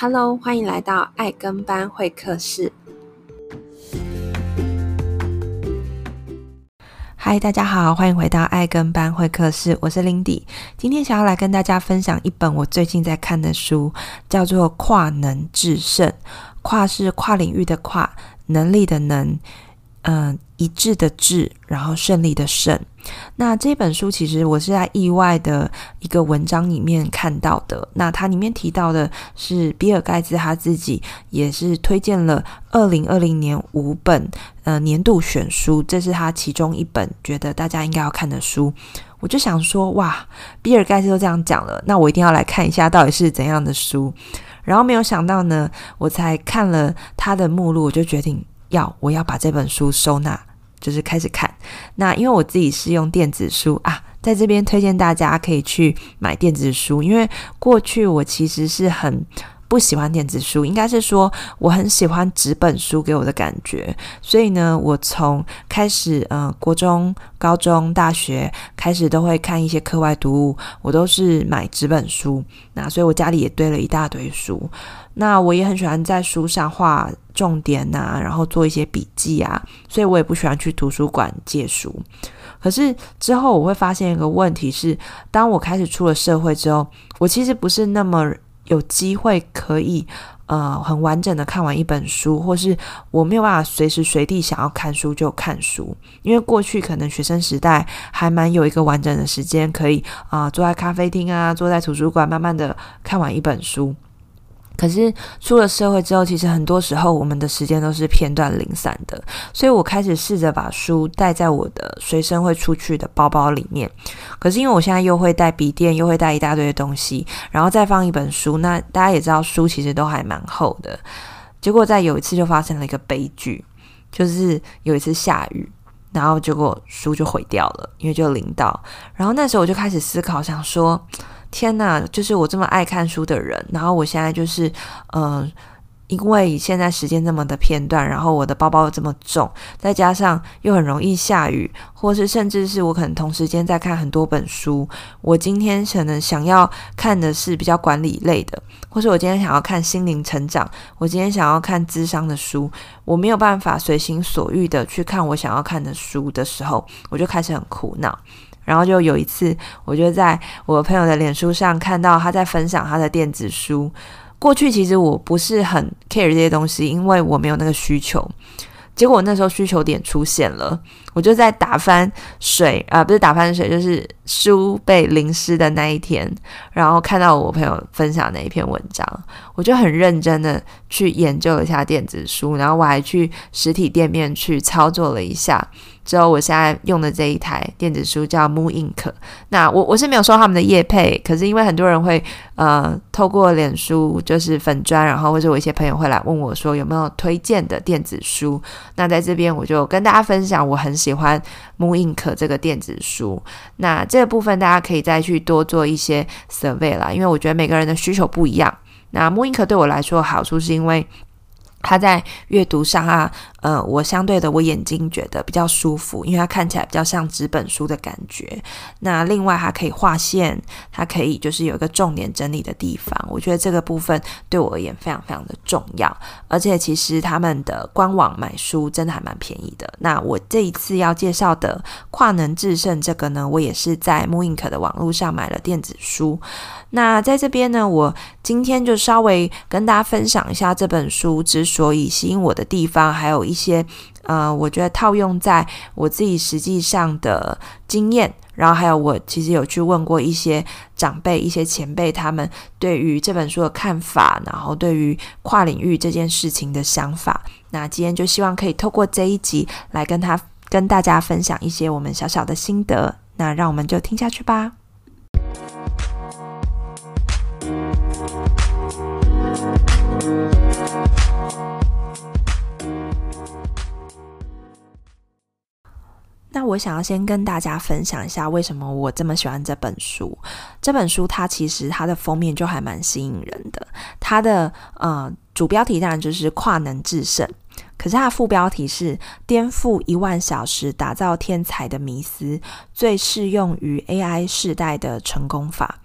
Hello，欢迎来到爱跟班会客室。嗨，大家好，欢迎回到爱跟班会客室，我是 Lindy。今天想要来跟大家分享一本我最近在看的书，叫做《跨能致胜》。跨是跨领域的跨，能力的能。嗯、一致的致，然后胜利的胜。那这本书其实我是在意外的一个文章里面看到的。那它里面提到的是比尔盖茨他自己也是推荐了二零二零年五本呃年度选书，这是他其中一本觉得大家应该要看的书。我就想说，哇，比尔盖茨都这样讲了，那我一定要来看一下到底是怎样的书。然后没有想到呢，我才看了他的目录，我就决定。要我要把这本书收纳，就是开始看。那因为我自己是用电子书啊，在这边推荐大家可以去买电子书，因为过去我其实是很不喜欢电子书，应该是说我很喜欢纸本书给我的感觉。所以呢，我从开始呃国中、高中、大学开始都会看一些课外读物，我都是买纸本书。那所以我家里也堆了一大堆书。那我也很喜欢在书上画重点啊，然后做一些笔记啊，所以我也不喜欢去图书馆借书。可是之后我会发现一个问题是，当我开始出了社会之后，我其实不是那么有机会可以呃很完整的看完一本书，或是我没有办法随时随地想要看书就看书，因为过去可能学生时代还蛮有一个完整的时间可以啊、坐在咖啡厅啊，坐在图书馆慢慢的看完一本书。可是出了社会之后，其实很多时候我们的时间都是片段零散的，所以我开始试着把书带在我的随身会出去的包包里面。可是因为我现在又会带笔电，又会带一大堆的东西，然后再放一本书，那大家也知道书其实都还蛮厚的。结果在有一次就发生了一个悲剧，就是有一次下雨，然后结果书就毁掉了，因为就淋到。然后那时候我就开始思考，想说。天呐，就是我这么爱看书的人，然后我现在就是，嗯、因为现在时间这么的片段，然后我的包包又这么重，再加上又很容易下雨，或是甚至是我可能同时间在看很多本书，我今天可能想要看的是比较管理类的，或是我今天想要看心灵成长，我今天想要看智商的书，我没有办法随心所欲的去看我想要看的书的时候，我就开始很苦恼。然后就有一次，我就在我朋友的脸书上看到他在分享他的电子书。过去其实我不是很 care 这些东西，因为我没有那个需求。结果那时候需求点出现了，我就在打翻水啊，不是打翻水，就是书被淋湿的那一天，然后看到我朋友分享那一篇文章，我就很认真的去研究了一下电子书，然后我还去实体店面去操作了一下。之后，我现在用的这一台电子书叫 Moon Ink。那我我是没有收他们的业配，可是因为很多人会呃透过脸书就是粉砖，然后或者我一些朋友会来问我说有没有推荐的电子书。那在这边我就跟大家分享，我很喜欢 Moon Ink 这个电子书。那这个部分大家可以再去多做一些 survey 啦，因为我觉得每个人的需求不一样。那 Moon Ink 对我来说好处是因为。它在阅读上啊，呃，我相对的，我眼睛觉得比较舒服，因为它看起来比较像纸本书的感觉。那另外，它可以画线，它可以就是有一个重点整理的地方。我觉得这个部分对我而言非常非常的重要。而且，其实他们的官网买书真的还蛮便宜的。那我这一次要介绍的《跨能致胜》这个呢，我也是在的网络上买了电子书。那在这边呢，我今天就稍微跟大家分享一下这本书之所以吸引我的地方，还有一些呃，我觉得套用在我自己实际上的经验，然后还有我其实有去问过一些长辈、一些前辈，他们对于这本书的看法，然后对于跨领域这件事情的想法。那今天就希望可以透过这一集来跟他跟大家分享一些我们小小的心得。那让我们就听下去吧。我想要先跟大家分享一下，为什么我这么喜欢这本书。这本书它其实它的封面就还蛮吸引人的，它的呃主标题当然就是“跨能制胜”，可是它的副标题是“颠覆一万小时打造天才的迷思，最适用于 AI 世代的成功法”。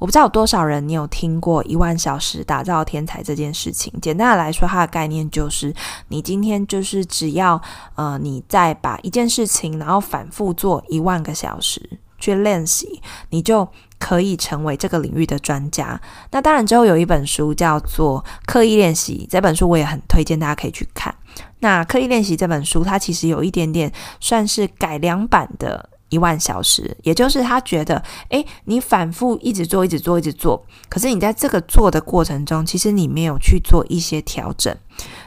我不知道有多少人你有听过一万小时打造天才这件事情。简单的来说，它的概念就是，你今天就是只要呃，你再把一件事情，然后反复做一万个小时去练习，你就可以成为这个领域的专家。那当然之后有一本书叫做《刻意练习》，这本书我也很推荐大家可以去看。那《刻意练习》这本书，它其实有一点点算是改良版的。一万小时，也就是他觉得，诶，你反复一直做，一直做，一直做，可是你在这个做的过程中，其实你没有去做一些调整，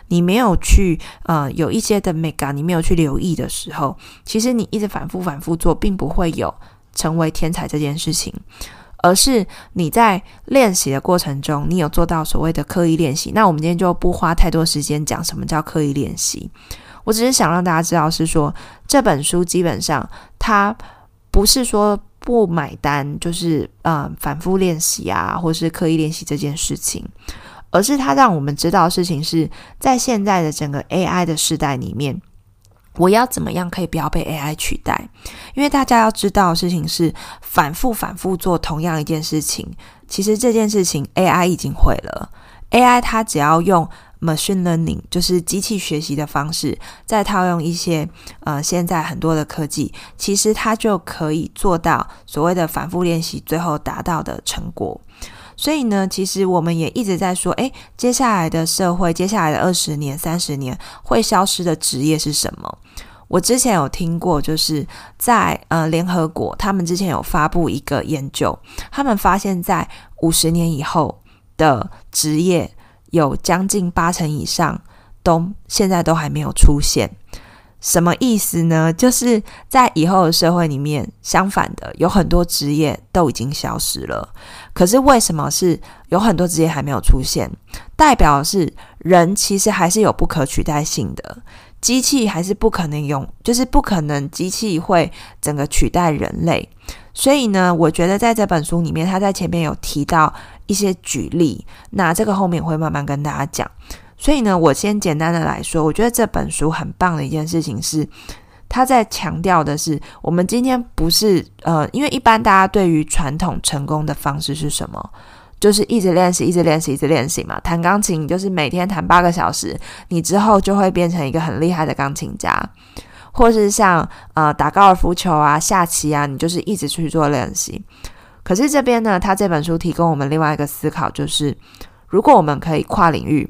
你没有去呃有一些的 mega，你没有去留意的时候，其实你一直反复反复做，并不会有成为天才这件事情，而是你在练习的过程中，你有做到所谓的刻意练习。那我们今天就不花太多时间讲什么叫刻意练习。我只是想让大家知道，是说这本书基本上它不是说不买单，就是呃反复练习啊，或是刻意练习这件事情，而是它让我们知道事情是在现在的整个 AI 的时代里面，我要怎么样可以不要被 AI 取代？因为大家要知道的事情是，反复反复做同样一件事情，其实这件事情 AI 已经会了，AI 它只要用。Machine learning 就是机器学习的方式，再套用一些呃现在很多的科技，其实它就可以做到所谓的反复练习，最后达到的成果。所以呢，其实我们也一直在说，诶，接下来的社会，接下来的二十年、三十年会消失的职业是什么？我之前有听过，就是在呃联合国，他们之前有发布一个研究，他们发现，在五十年以后的职业。有将近八成以上都现在都还没有出现，什么意思呢？就是在以后的社会里面，相反的，有很多职业都已经消失了。可是为什么是有很多职业还没有出现？代表是人其实还是有不可取代性的，机器还是不可能用，就是不可能机器会整个取代人类。所以呢，我觉得在这本书里面，他在前面有提到一些举例，那这个后面会慢慢跟大家讲。所以呢，我先简单的来说，我觉得这本书很棒的一件事情是，他在强调的是，我们今天不是呃，因为一般大家对于传统成功的方式是什么？就是一直练习，一直练习，一直练习嘛。弹钢琴就是每天弹八个小时，你之后就会变成一个很厉害的钢琴家。或是像呃打高尔夫球啊、下棋啊，你就是一直去做练习。可是这边呢，他这本书提供我们另外一个思考，就是如果我们可以跨领域，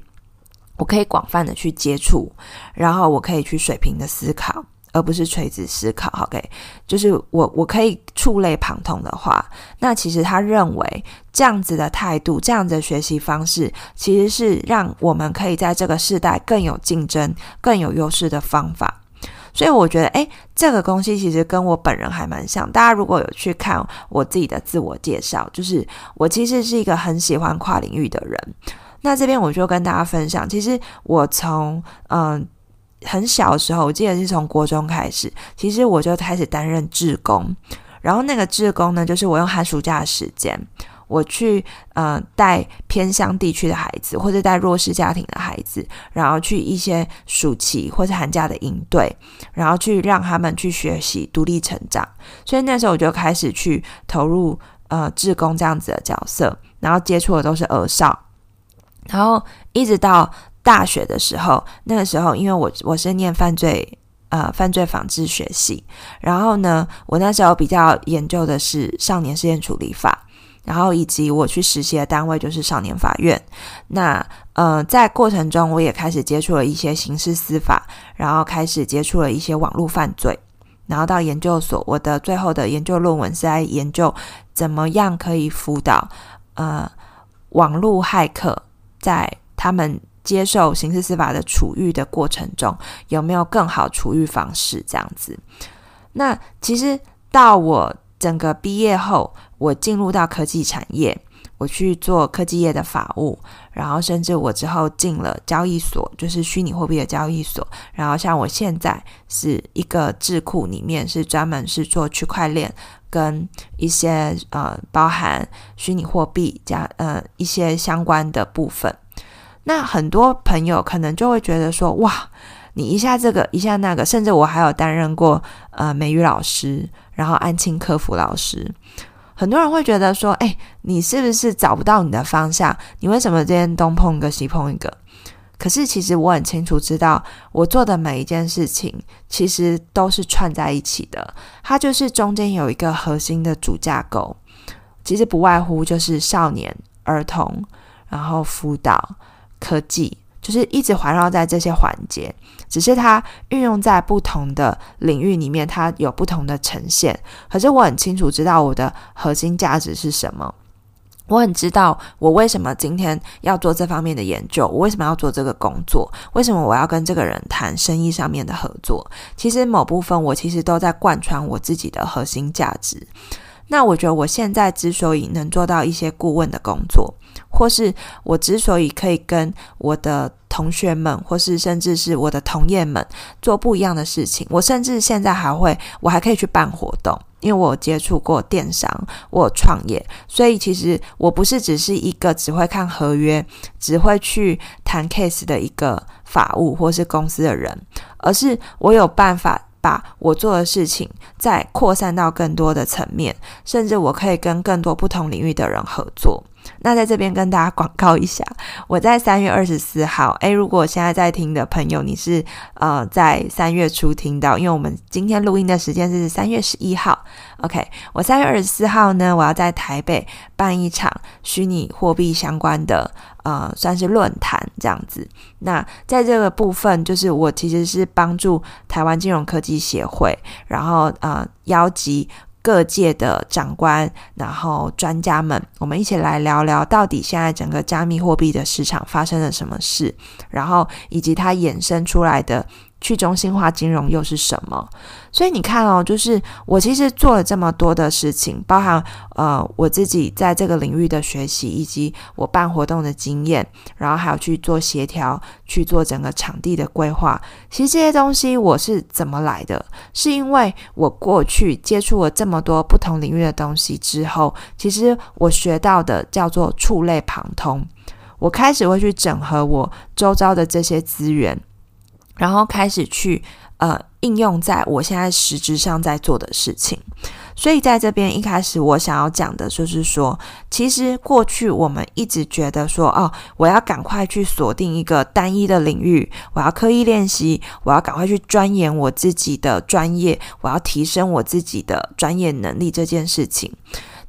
我可以广泛的去接触，然后我可以去水平的思考，而不是垂直思考。OK，就是我我可以触类旁通的话，那其实他认为这样子的态度、这样子的学习方式，其实是让我们可以在这个世代更有竞争、更有优势的方法。所以我觉得，诶，这个东西其实跟我本人还蛮像。大家如果有去看我自己的自我介绍，就是我其实是一个很喜欢跨领域的人。那这边我就跟大家分享，其实我从嗯很小的时候，我记得是从国中开始，其实我就开始担任志工。然后那个志工呢，就是我用寒暑假的时间。我去呃带偏乡地区的孩子，或者带弱势家庭的孩子，然后去一些暑期或者寒假的营队，然后去让他们去学习独立成长。所以那时候我就开始去投入呃志工这样子的角色，然后接触的都是儿少，然后一直到大学的时候，那个时候因为我我是念犯罪呃犯罪防治学系，然后呢，我那时候比较研究的是少年事件处理法。然后以及我去实习的单位就是少年法院，那呃在过程中我也开始接触了一些刑事司法，然后开始接触了一些网络犯罪，然后到研究所，我的最后的研究论文是在研究怎么样可以辅导呃网络骇客在他们接受刑事司法的处遇的过程中有没有更好处遇方式这样子。那其实到我整个毕业后。我进入到科技产业，我去做科技业的法务，然后甚至我之后进了交易所，就是虚拟货币的交易所。然后像我现在是一个智库里面，是专门是做区块链跟一些呃包含虚拟货币加呃一些相关的部分。那很多朋友可能就会觉得说，哇，你一下这个一下那个，甚至我还有担任过呃美语老师，然后安亲客服老师。很多人会觉得说，哎，你是不是找不到你的方向？你为什么今天东碰一个西碰一个？可是其实我很清楚知道，我做的每一件事情其实都是串在一起的，它就是中间有一个核心的主架构，其实不外乎就是少年、儿童，然后辅导、科技。就是一直环绕在这些环节，只是它运用在不同的领域里面，它有不同的呈现。可是我很清楚知道我的核心价值是什么，我很知道我为什么今天要做这方面的研究，我为什么要做这个工作，为什么我要跟这个人谈生意上面的合作。其实某部分我其实都在贯穿我自己的核心价值。那我觉得我现在之所以能做到一些顾问的工作，或是我之所以可以跟我的同学们，或是甚至是我的同业们做不一样的事情，我甚至现在还会，我还可以去办活动，因为我有接触过电商，我有创业，所以其实我不是只是一个只会看合约、只会去谈 case 的一个法务或是公司的人，而是我有办法。把我做的事情再扩散到更多的层面，甚至我可以跟更多不同领域的人合作。那在这边跟大家广告一下，我在三月二十四号，诶，如果现在在听的朋友，你是呃在三月初听到，因为我们今天录音的时间是三月十一号，OK，我三月二十四号呢，我要在台北办一场虚拟货币相关的呃算是论坛这样子。那在这个部分，就是我其实是帮助台湾金融科技协会，然后呃邀集。各界的长官，然后专家们，我们一起来聊聊，到底现在整个加密货币的市场发生了什么事，然后以及它衍生出来的。去中心化金融又是什么？所以你看哦，就是我其实做了这么多的事情，包含呃我自己在这个领域的学习，以及我办活动的经验，然后还有去做协调，去做整个场地的规划。其实这些东西我是怎么来的？是因为我过去接触了这么多不同领域的东西之后，其实我学到的叫做触类旁通。我开始会去整合我周遭的这些资源。然后开始去呃应用在我现在实质上在做的事情，所以在这边一开始我想要讲的就是说，其实过去我们一直觉得说，哦，我要赶快去锁定一个单一的领域，我要刻意练习，我要赶快去钻研我自己的专业，我要提升我自己的专业能力这件事情。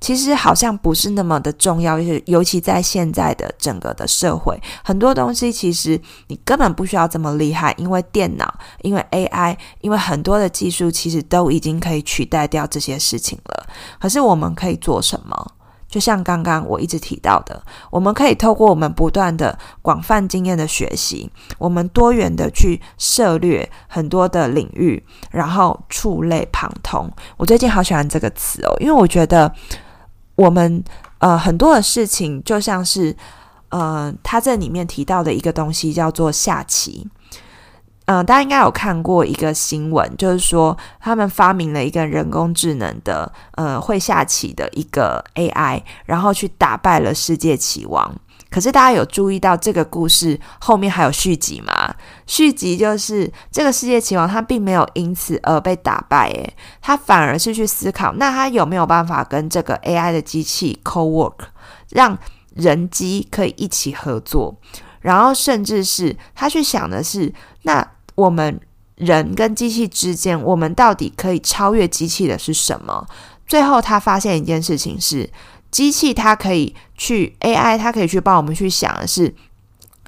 其实好像不是那么的重要，尤尤其在现在的整个的社会，很多东西其实你根本不需要这么厉害，因为电脑，因为 AI，因为很多的技术其实都已经可以取代掉这些事情了。可是我们可以做什么？就像刚刚我一直提到的，我们可以透过我们不断的广泛经验的学习，我们多元的去涉猎很多的领域，然后触类旁通。我最近好喜欢这个词哦，因为我觉得。我们呃很多的事情就像是呃他这里面提到的一个东西叫做下棋，嗯、呃，大家应该有看过一个新闻，就是说他们发明了一个人工智能的呃会下棋的一个 AI，然后去打败了世界棋王。可是大家有注意到这个故事后面还有续集吗？续集就是这个世界棋王他并没有因此而被打败，诶，他反而是去思考，那他有没有办法跟这个 AI 的机器 co-work，让人机可以一起合作，然后甚至是他去想的是，那我们人跟机器之间，我们到底可以超越机器的是什么？最后他发现一件事情是。机器它可以去 AI，它可以去帮我们去想的是，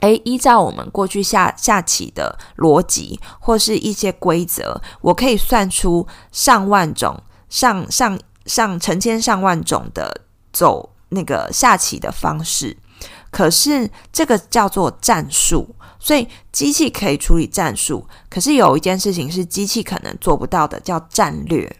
诶，依照我们过去下下棋的逻辑或是一些规则，我可以算出上万种、上上上成千上万种的走那个下棋的方式。可是这个叫做战术，所以机器可以处理战术。可是有一件事情是机器可能做不到的，叫战略。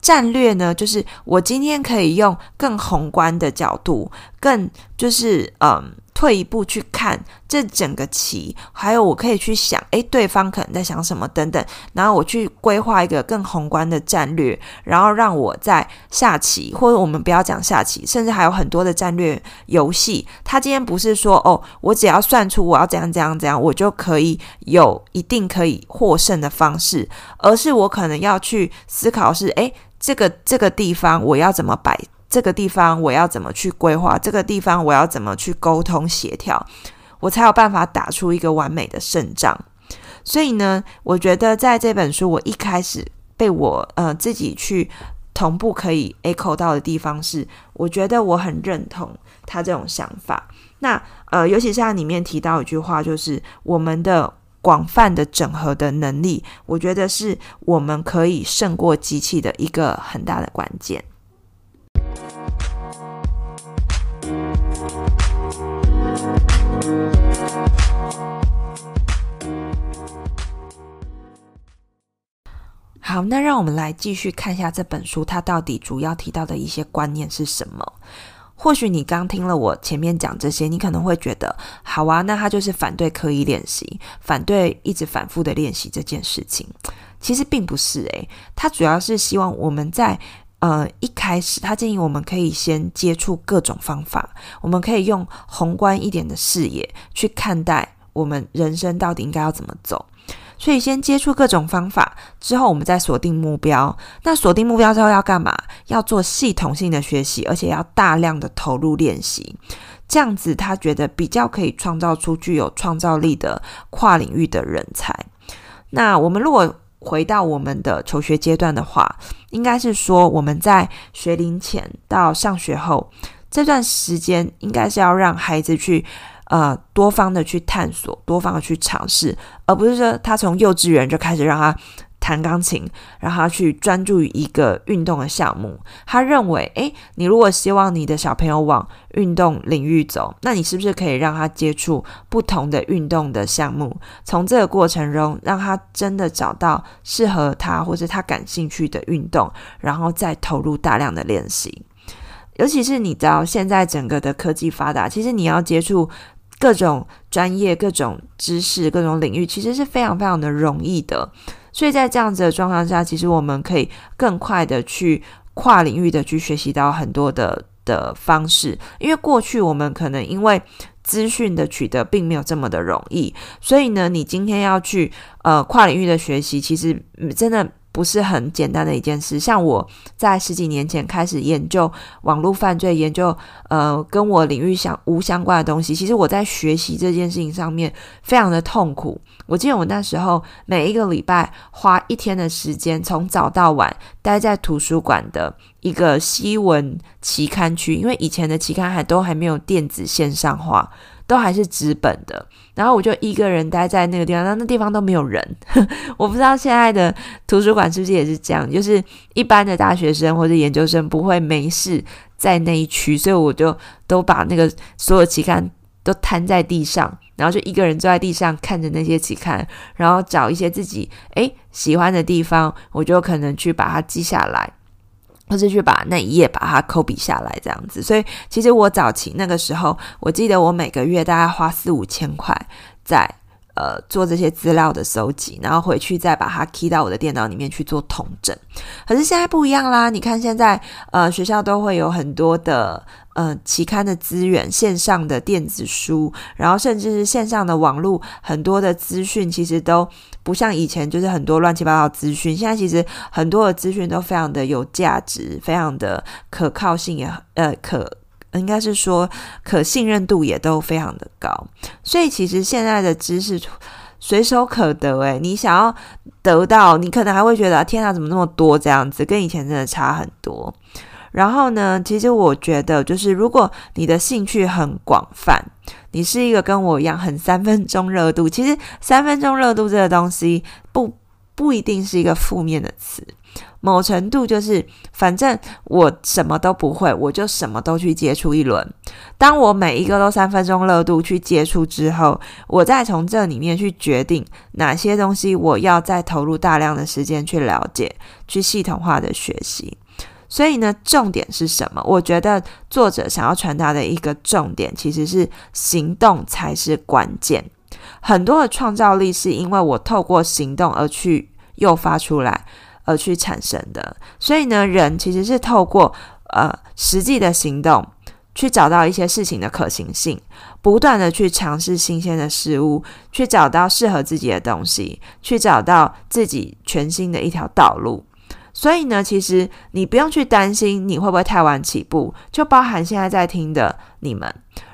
战略呢，就是我今天可以用更宏观的角度，更就是嗯，退一步去看这整个棋，还有我可以去想，诶，对方可能在想什么等等，然后我去规划一个更宏观的战略，然后让我在下棋，或者我们不要讲下棋，甚至还有很多的战略游戏。他今天不是说哦，我只要算出我要怎样怎样怎样，我就可以有一定可以获胜的方式，而是我可能要去思考是，诶。这个这个地方我要怎么摆，这个地方我要怎么去规划，这个地方我要怎么去沟通协调，我才有办法打出一个完美的胜仗。所以呢，我觉得在这本书，我一开始被我呃自己去同步可以 echo 到的地方是，我觉得我很认同他这种想法。那呃，尤其是他里面提到一句话，就是我们的广泛的整合的能力，我觉得是我们可以胜过机器的一个很大的关键。好，那让我们来继续看一下这本书，它到底主要提到的一些观念是什么？或许你刚听了我前面讲这些，你可能会觉得，好啊，那他就是反对刻意练习，反对一直反复的练习这件事情。其实并不是诶，他主要是希望我们在呃一开始，他建议我们可以先接触各种方法，我们可以用宏观一点的视野去看待我们人生到底应该要怎么走。所以先接触各种方法，之后我们再锁定目标。那锁定目标之后要干嘛？要做系统性的学习，而且要大量的投入练习。这样子，他觉得比较可以创造出具有创造力的跨领域的人才。那我们如果回到我们的求学阶段的话，应该是说我们在学龄前到上学后这段时间，应该是要让孩子去。呃，多方的去探索，多方的去尝试，而不是说他从幼稚园就开始让他弹钢琴，让他去专注于一个运动的项目。他认为，诶，你如果希望你的小朋友往运动领域走，那你是不是可以让他接触不同的运动的项目？从这个过程中，让他真的找到适合他或者他感兴趣的运动，然后再投入大量的练习。尤其是你知道，现在整个的科技发达，其实你要接触。各种专业、各种知识、各种领域，其实是非常非常的容易的。所以在这样子的状况下，其实我们可以更快的去跨领域的去学习到很多的的方式。因为过去我们可能因为资讯的取得并没有这么的容易，所以呢，你今天要去呃跨领域的学习，其实真的。不是很简单的一件事。像我在十几年前开始研究网络犯罪，研究呃跟我领域相无相关的东西，其实我在学习这件事情上面非常的痛苦。我记得我那时候每一个礼拜花一天的时间，从早到晚待在图书馆的一个西文期刊区，因为以前的期刊还都还没有电子线上化。都还是纸本的，然后我就一个人待在那个地方，那那地方都没有人。我不知道现在的图书馆是不是也是这样，就是一般的大学生或者研究生不会没事在那一区，所以我就都把那个所有期刊都摊在地上，然后就一个人坐在地上看着那些期刊，然后找一些自己诶喜欢的地方，我就可能去把它记下来。或是去把那一页把它抠笔下来，这样子。所以其实我早期那个时候，我记得我每个月大概花四五千块在呃做这些资料的收集，然后回去再把它 key 到我的电脑里面去做统整。可是现在不一样啦，你看现在呃学校都会有很多的。呃，期刊的资源、线上的电子书，然后甚至是线上的网络，很多的资讯其实都不像以前，就是很多乱七八糟资讯。现在其实很多的资讯都非常的有价值，非常的可靠性也呃可应该是说可信任度也都非常的高。所以其实现在的知识随手可得，诶，你想要得到，你可能还会觉得天啊，怎么那么多这样子，跟以前真的差很多。然后呢，其实我觉得，就是如果你的兴趣很广泛，你是一个跟我一样很三分钟热度，其实三分钟热度这个东西不不一定是一个负面的词，某程度就是，反正我什么都不会，我就什么都去接触一轮。当我每一个都三分钟热度去接触之后，我再从这里面去决定哪些东西我要再投入大量的时间去了解，去系统化的学习。所以呢，重点是什么？我觉得作者想要传达的一个重点，其实是行动才是关键。很多的创造力是因为我透过行动而去诱发出来，而去产生的。所以呢，人其实是透过呃实际的行动，去找到一些事情的可行性，不断的去尝试新鲜的事物，去找到适合自己的东西，去找到自己全新的一条道路。所以呢，其实你不用去担心你会不会太晚起步，就包含现在在听的你们。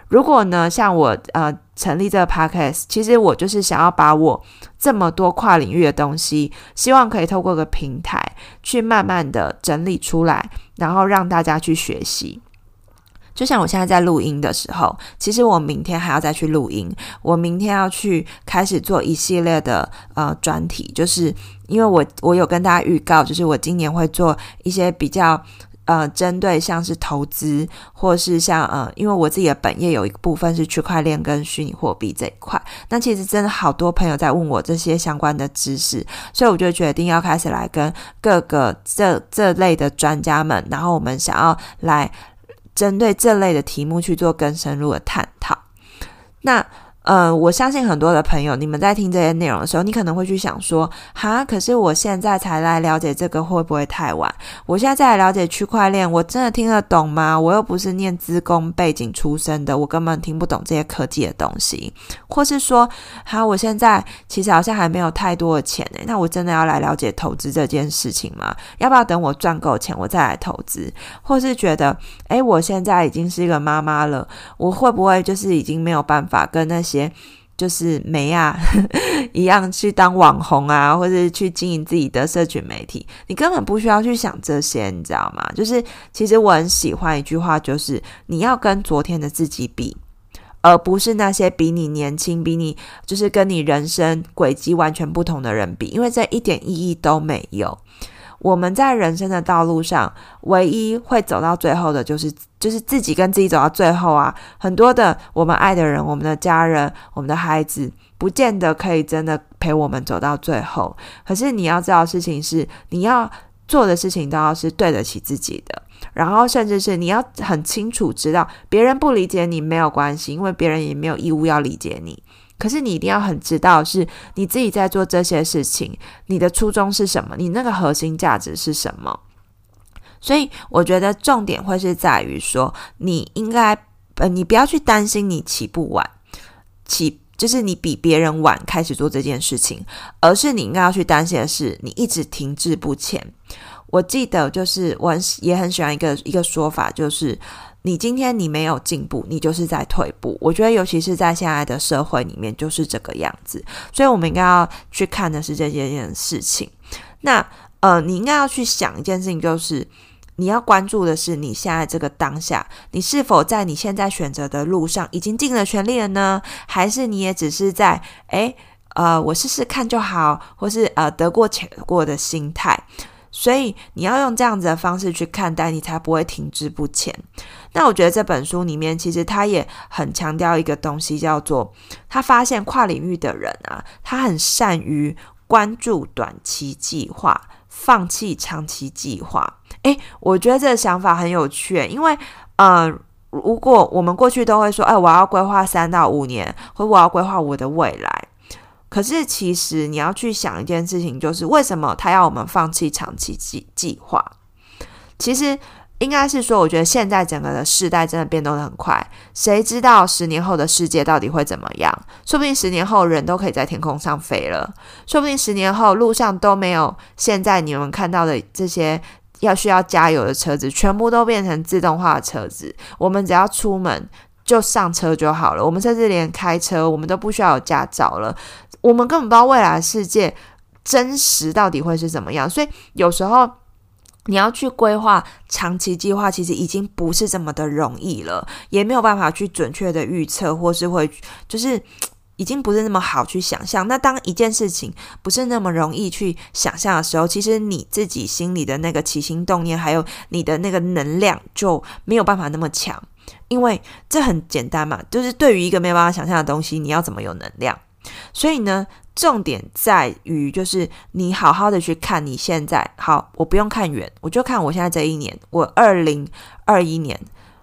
如果呢，像我呃成立这个 podcast，其实我就是想要把我这么多跨领域的东西，希望可以透过个平台去慢慢的整理出来，然后让大家去学习。就像我现在在录音的时候，其实我明天还要再去录音，我明天要去开始做一系列的呃专题，就是因为我我有跟大家预告，就是我今年会做一些比较。呃，针对像是投资，或是像呃，因为我自己的本业有一个部分是区块链跟虚拟货币这一块，那其实真的好多朋友在问我这些相关的知识，所以我就决定要开始来跟各个这这类的专家们，然后我们想要来针对这类的题目去做更深入的探讨。那。呃，我相信很多的朋友，你们在听这些内容的时候，你可能会去想说，哈，可是我现在才来了解这个，会不会太晚？我现在再来了解区块链，我真的听得懂吗？我又不是念资工背景出身的，我根本听不懂这些科技的东西。或是说，哈，我现在其实好像还没有太多的钱诶，那我真的要来了解投资这件事情吗？要不要等我赚够钱，我再来投资？或是觉得，诶，我现在已经是一个妈妈了，我会不会就是已经没有办法跟那些就是没啊 一样去当网红啊，或者去经营自己的社群媒体，你根本不需要去想这些，你知道吗？就是其实我很喜欢一句话，就是你要跟昨天的自己比，而不是那些比你年轻、比你就是跟你人生轨迹完全不同的人比，因为这一点意义都没有。我们在人生的道路上，唯一会走到最后的，就是就是自己跟自己走到最后啊。很多的我们爱的人、我们的家人、我们的孩子，不见得可以真的陪我们走到最后。可是你要知道事情是，你要做的事情都要是对得起自己的，然后甚至是你要很清楚知道，别人不理解你没有关系，因为别人也没有义务要理解你。可是你一定要很知道，是你自己在做这些事情，你的初衷是什么？你那个核心价值是什么？所以我觉得重点会是在于说，你应该呃，你不要去担心你起步晚，起就是你比别人晚开始做这件事情，而是你应该要去担心的是，你一直停滞不前。我记得就是我很也很喜欢一个一个说法，就是。你今天你没有进步，你就是在退步。我觉得，尤其是在现在的社会里面，就是这个样子。所以，我们应该要去看的是这件事情。那呃，你应该要去想一件事情，就是你要关注的是你现在这个当下，你是否在你现在选择的路上已经尽了全力了呢？还是你也只是在诶呃，我试试看就好，或是呃得过且过的心态？所以你要用这样子的方式去看待，你才不会停滞不前。那我觉得这本书里面其实他也很强调一个东西，叫做他发现跨领域的人啊，他很善于关注短期计划，放弃长期计划。诶，我觉得这个想法很有趣，因为呃，如果我们过去都会说，哎，我要规划三到五年，或我要规划我的未来。可是，其实你要去想一件事情，就是为什么他要我们放弃长期计计划？其实应该是说，我觉得现在整个的世代真的变动得很快，谁知道十年后的世界到底会怎么样？说不定十年后人都可以在天空上飞了，说不定十年后路上都没有现在你们看到的这些要需要加油的车子，全部都变成自动化的车子，我们只要出门就上车就好了，我们甚至连开车我们都不需要有驾照了。我们根本不知道未来世界真实到底会是怎么样，所以有时候你要去规划长期计划，其实已经不是这么的容易了，也没有办法去准确的预测，或是会就是已经不是那么好去想象。那当一件事情不是那么容易去想象的时候，其实你自己心里的那个起心动念，还有你的那个能量就没有办法那么强，因为这很简单嘛，就是对于一个没有办法想象的东西，你要怎么有能量？所以呢，重点在于就是你好好的去看你现在。好，我不用看远，我就看我现在这一年，我二零二一年，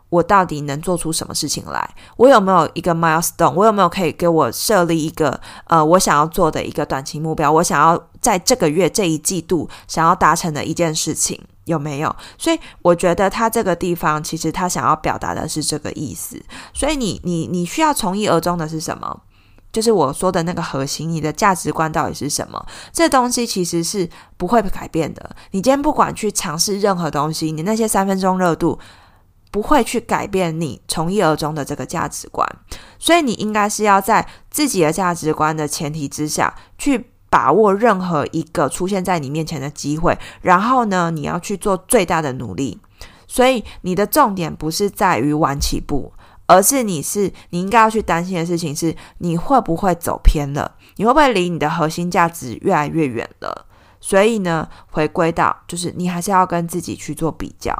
我到底能做出什么事情来？我有没有一个 milestone？我有没有可以给我设立一个呃，我想要做的一个短期目标？我想要在这个月这一季度想要达成的一件事情有没有？所以我觉得他这个地方其实他想要表达的是这个意思。所以你你你需要从一而终的是什么？就是我说的那个核心，你的价值观到底是什么？这东西其实是不会改变的。你今天不管去尝试任何东西，你那些三分钟热度不会去改变你从一而终的这个价值观。所以你应该是要在自己的价值观的前提之下去把握任何一个出现在你面前的机会，然后呢，你要去做最大的努力。所以你的重点不是在于晚起步。而是你是你应该要去担心的事情是你会不会走偏了，你会不会离你的核心价值越来越远了？所以呢，回归到就是你还是要跟自己去做比较。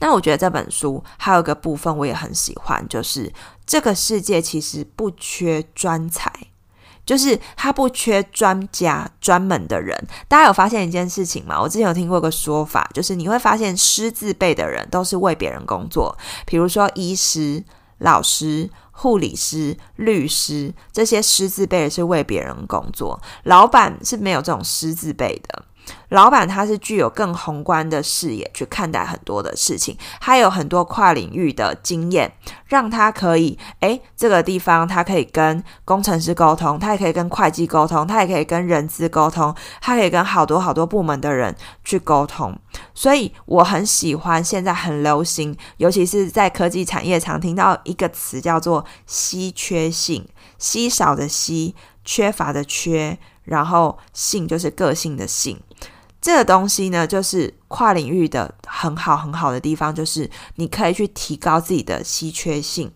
那我觉得这本书还有一个部分我也很喜欢，就是这个世界其实不缺专才。就是他不缺专家、专门的人。大家有发现一件事情吗？我之前有听过个说法，就是你会发现师字辈的人都是为别人工作，比如说医师、老师、护理师、律师，这些师字辈是为别人工作。老板是没有这种师字辈的。老板他是具有更宏观的视野去看待很多的事情，他有很多跨领域的经验，让他可以，诶，这个地方他可以跟工程师沟通，他也可以跟会计沟通，他也可以跟人资沟通，他可以跟好多好多部门的人去沟通。所以我很喜欢现在很流行，尤其是在科技产业，常听到一个词叫做稀缺性，稀少的稀，缺乏的缺。然后性就是个性的性，这个东西呢，就是跨领域的很好很好的地方，就是你可以去提高自己的稀缺性。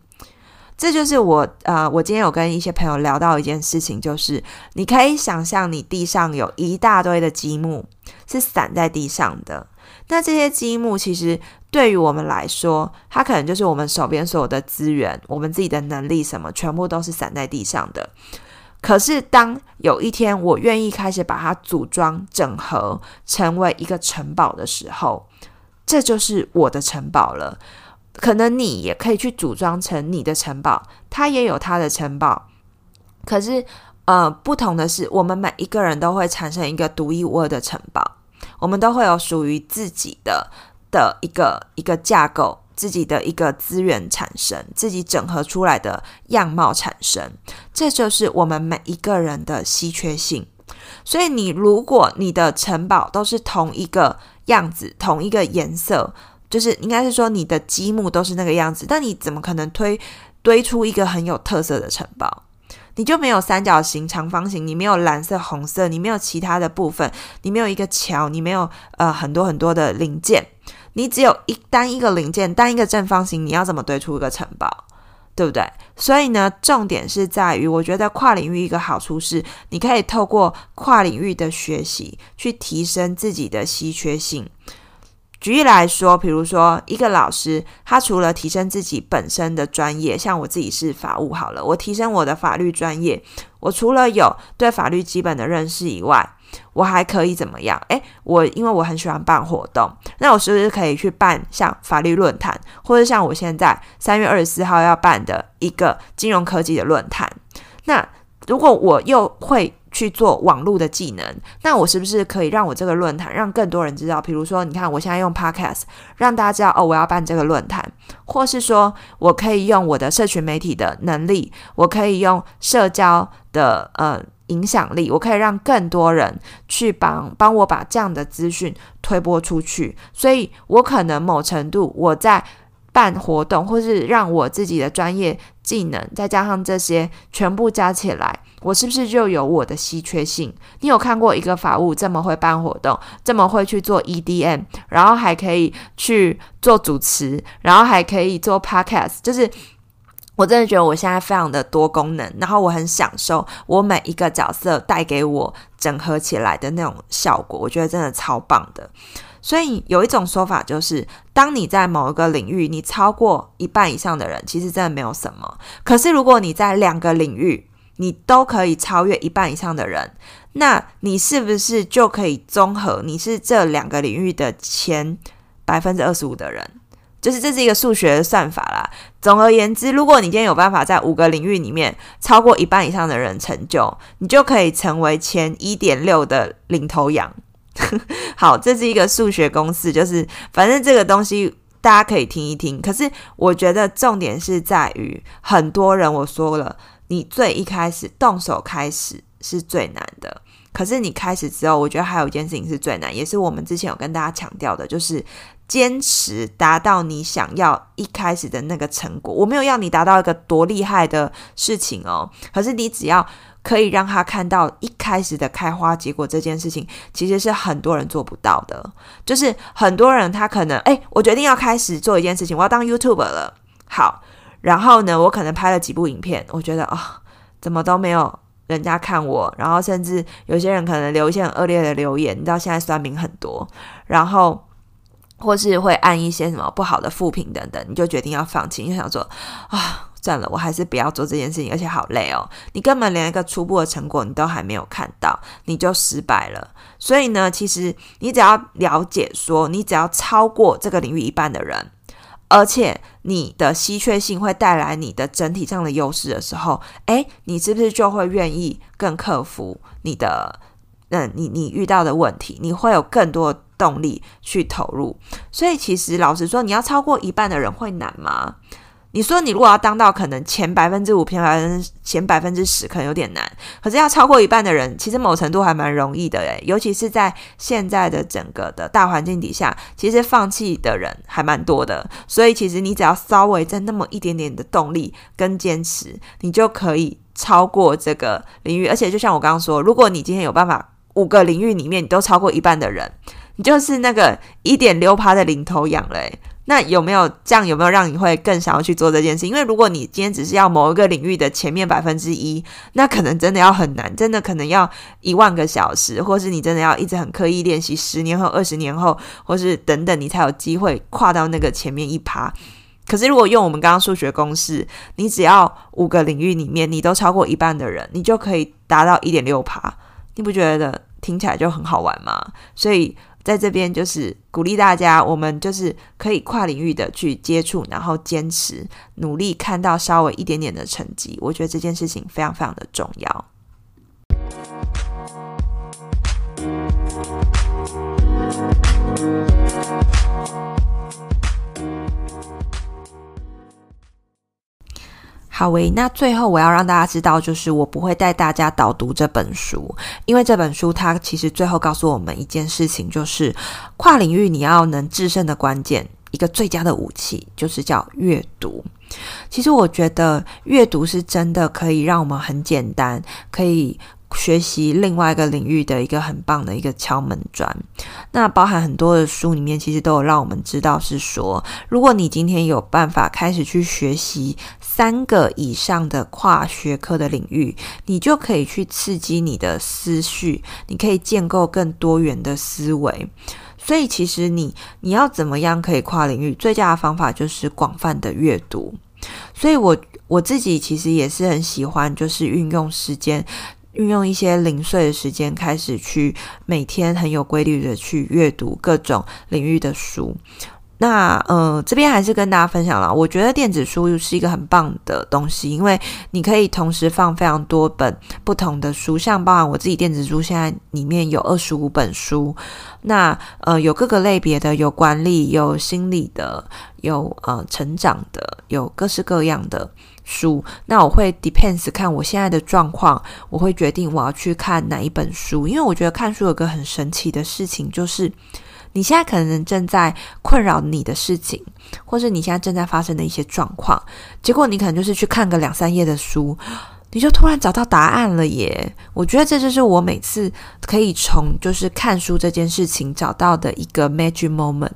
这就是我呃，我今天有跟一些朋友聊到一件事情，就是你可以想象你地上有一大堆的积木是散在地上的，那这些积木其实对于我们来说，它可能就是我们手边所有的资源，我们自己的能力什么，全部都是散在地上的。可是，当有一天我愿意开始把它组装、整合，成为一个城堡的时候，这就是我的城堡了。可能你也可以去组装成你的城堡，他也有他的城堡。可是，呃，不同的是，我们每一个人都会产生一个独一无二的城堡，我们都会有属于自己的的一个一个架构。自己的一个资源产生，自己整合出来的样貌产生，这就是我们每一个人的稀缺性。所以，你如果你的城堡都是同一个样子、同一个颜色，就是应该是说你的积木都是那个样子，但你怎么可能推堆出一个很有特色的城堡？你就没有三角形、长方形，你没有蓝色、红色，你没有其他的部分，你没有一个桥，你没有呃很多很多的零件。你只有一单一个零件，单一个正方形，你要怎么堆出一个城堡，对不对？所以呢，重点是在于，我觉得跨领域一个好处是，你可以透过跨领域的学习去提升自己的稀缺性。举例来说，比如说一个老师，他除了提升自己本身的专业，像我自己是法务好了，我提升我的法律专业，我除了有对法律基本的认识以外，我还可以怎么样？诶，我因为我很喜欢办活动，那我是不是可以去办像法律论坛，或者像我现在三月二十四号要办的一个金融科技的论坛？那如果我又会去做网络的技能，那我是不是可以让我这个论坛让更多人知道？比如说，你看我现在用 Podcast 让大家知道哦，我要办这个论坛，或是说我可以用我的社群媒体的能力，我可以用社交的呃影响力，我可以让更多人去帮帮我把这样的资讯推播出去。所以我可能某程度我在办活动，或是让我自己的专业技能，再加上这些全部加起来。我是不是就有我的稀缺性？你有看过一个法务这么会办活动，这么会去做 EDM，然后还可以去做主持，然后还可以做 Podcast，就是我真的觉得我现在非常的多功能，然后我很享受我每一个角色带给我整合起来的那种效果，我觉得真的超棒的。所以有一种说法就是，当你在某一个领域你超过一半以上的人，其实真的没有什么。可是如果你在两个领域，你都可以超越一半以上的人，那你是不是就可以综合？你是这两个领域的前百分之二十五的人，就是这是一个数学算法啦。总而言之，如果你今天有办法在五个领域里面超过一半以上的人成就，你就可以成为前一点六的领头羊。好，这是一个数学公式，就是反正这个东西大家可以听一听。可是我觉得重点是在于，很多人我说了。你最一开始动手开始是最难的。可是你开始之后，我觉得还有一件事情是最难，也是我们之前有跟大家强调的，就是坚持达到你想要一开始的那个成果。我没有要你达到一个多厉害的事情哦，可是你只要可以让他看到一开始的开花结果，这件事情其实是很多人做不到的。就是很多人他可能，诶，我决定要开始做一件事情，我要当 YouTuber 了。好，然后呢，我可能拍了几部影片，我觉得啊、哦，怎么都没有。人家看我，然后甚至有些人可能留一些很恶劣的留言，你知道现在酸民很多，然后或是会按一些什么不好的负评等等，你就决定要放弃，你就想说啊，算了，我还是不要做这件事情，而且好累哦，你根本连一个初步的成果你都还没有看到，你就失败了。所以呢，其实你只要了解说，你只要超过这个领域一半的人。而且你的稀缺性会带来你的整体上的优势的时候，诶，你是不是就会愿意更克服你的，嗯，你你遇到的问题，你会有更多动力去投入。所以其实老实说，你要超过一半的人会难吗？你说你如果要当到可能前百分之五、偏百分之前百分之十，可能有点难。可是要超过一半的人，其实某程度还蛮容易的诶，尤其是在现在的整个的大环境底下，其实放弃的人还蛮多的。所以其实你只要稍微再那么一点点的动力跟坚持，你就可以超过这个领域。而且就像我刚刚说，如果你今天有办法五个领域里面你都超过一半的人，你就是那个一点六趴的领头羊了。那有没有这样？有没有让你会更想要去做这件事？因为如果你今天只是要某一个领域的前面百分之一，那可能真的要很难，真的可能要一万个小时，或是你真的要一直很刻意练习，十年后、二十年后，或是等等，你才有机会跨到那个前面一趴。可是如果用我们刚刚数学公式，你只要五个领域里面你都超过一半的人，你就可以达到一点六趴。你不觉得听起来就很好玩吗？所以。在这边就是鼓励大家，我们就是可以跨领域的去接触，然后坚持努力，看到稍微一点点的成绩。我觉得这件事情非常非常的重要。好喂，那最后我要让大家知道，就是我不会带大家导读这本书，因为这本书它其实最后告诉我们一件事情，就是跨领域你要能制胜的关键，一个最佳的武器就是叫阅读。其实我觉得阅读是真的可以让我们很简单，可以。学习另外一个领域的一个很棒的一个敲门砖，那包含很多的书里面，其实都有让我们知道是说，如果你今天有办法开始去学习三个以上的跨学科的领域，你就可以去刺激你的思绪，你可以建构更多元的思维。所以，其实你你要怎么样可以跨领域，最佳的方法就是广泛的阅读。所以我我自己其实也是很喜欢，就是运用时间。运用一些零碎的时间，开始去每天很有规律的去阅读各种领域的书。那呃，这边还是跟大家分享了，我觉得电子书是一个很棒的东西，因为你可以同时放非常多本不同的书，像包含我自己电子书现在里面有二十五本书。那呃，有各个类别的，有管理，有心理的，有呃成长的，有各式各样的。书，那我会 depends 看我现在的状况，我会决定我要去看哪一本书。因为我觉得看书有个很神奇的事情，就是你现在可能正在困扰你的事情，或是你现在正在发生的一些状况，结果你可能就是去看个两三页的书，你就突然找到答案了耶！我觉得这就是我每次可以从就是看书这件事情找到的一个 magic moment。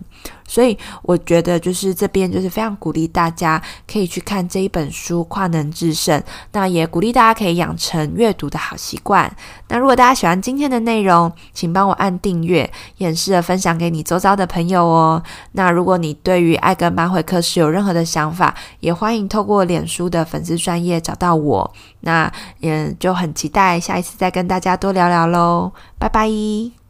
所以我觉得，就是这边就是非常鼓励大家可以去看这一本书《跨能制胜》，那也鼓励大家可以养成阅读的好习惯。那如果大家喜欢今天的内容，请帮我按订阅，也适合分享给你周遭的朋友哦。那如果你对于爱跟班会课是有任何的想法，也欢迎透过脸书的粉丝专业找到我。那也就很期待下一次再跟大家多聊聊喽，拜拜。